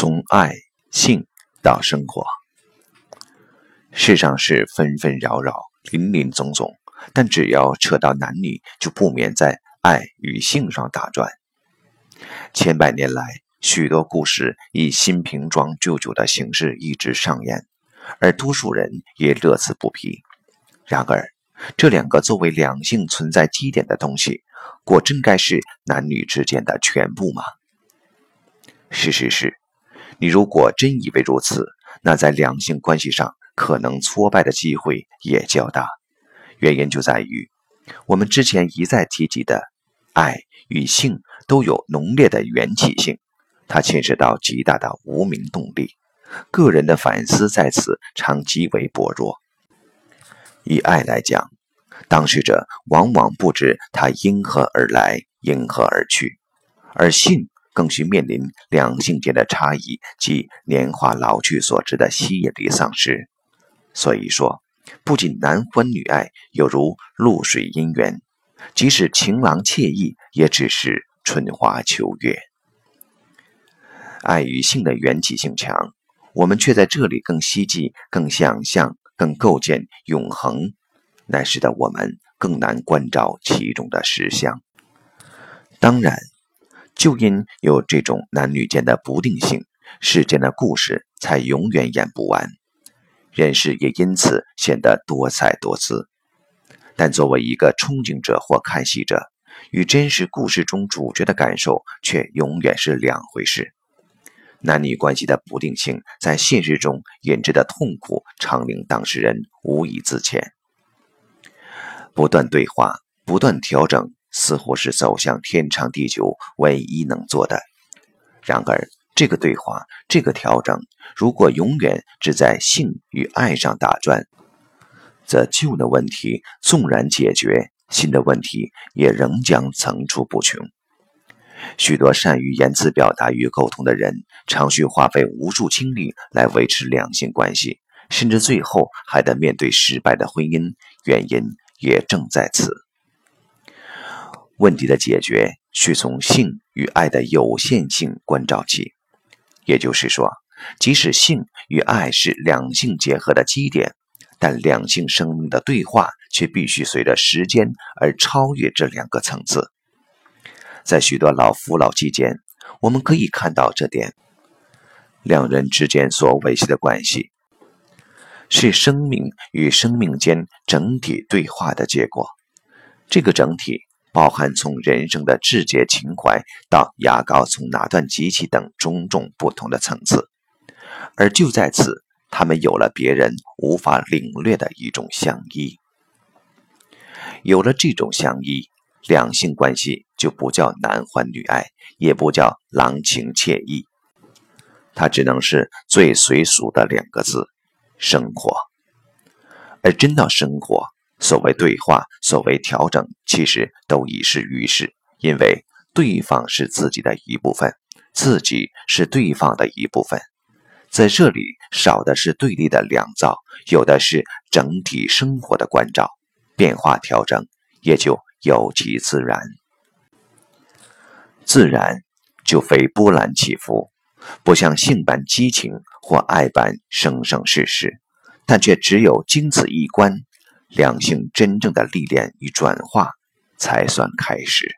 从爱、性到生活，世上是纷纷扰扰，林林总总，但只要扯到男女，就不免在爱与性上打转。千百年来，许多故事以新瓶装旧酒的形式一直上演，而多数人也乐此不疲。然而，这两个作为两性存在基点的东西，果真该是男女之间的全部吗？事实是，你如果真以为如此，那在两性关系上可能挫败的机会也较大。原因就在于，我们之前一再提及的，爱与性都有浓烈的缘起性，它牵涉到极大的无名动力，个人的反思在此常极为薄弱。以爱来讲，当事者往往不知它因何而来，因何而去，而性更需面临两性间的差异及年华老去所致的吸引力丧失。所以说，不仅男欢女爱有如露水姻缘，即使情郎惬意，也只是春花秋月。爱与性的缘起性强，我们却在这里更希冀、更想象。更构建永恒，乃使得我们更难关照其中的实相。当然，就因有这种男女间的不定性，世间的故事才永远演不完，人世也因此显得多彩多姿。但作为一个憧憬者或看戏者，与真实故事中主角的感受却永远是两回事。男女关系的不定性，在现实中引致的痛苦，常令当事人无以自遣。不断对话，不断调整，似乎是走向天长地久唯一能做的。然而，这个对话，这个调整，如果永远只在性与爱上打转，则旧的问题纵然解决，新的问题也仍将层出不穷。许多善于言辞表达与沟通的人，常需花费无数精力来维持两性关系，甚至最后还得面对失败的婚姻。原因也正在此。问题的解决需从性与爱的有限性关照起，也就是说，即使性与爱是两性结合的基点，但两性生命的对话却必须随着时间而超越这两个层次。在许多老夫老妻间，我们可以看到这点：两人之间所维系的关系，是生命与生命间整体对话的结果。这个整体包含从人生的至节情怀到牙膏从哪段机器等种种不同的层次，而就在此，他们有了别人无法领略的一种相依。有了这种相依。两性关系就不叫男欢女爱，也不叫郎情妾意，它只能是最随俗的两个字：生活。而真到生活，所谓对话，所谓调整，其实都已是于事，因为对方是自己的一部分，自己是对方的一部分，在这里少的是对立的两造，有的是整体生活的关照，变化调整，也就。有其自然，自然就非波澜起伏，不像性般激情或爱般生生世世，但却只有经此一关，两性真正的历练与转化才算开始。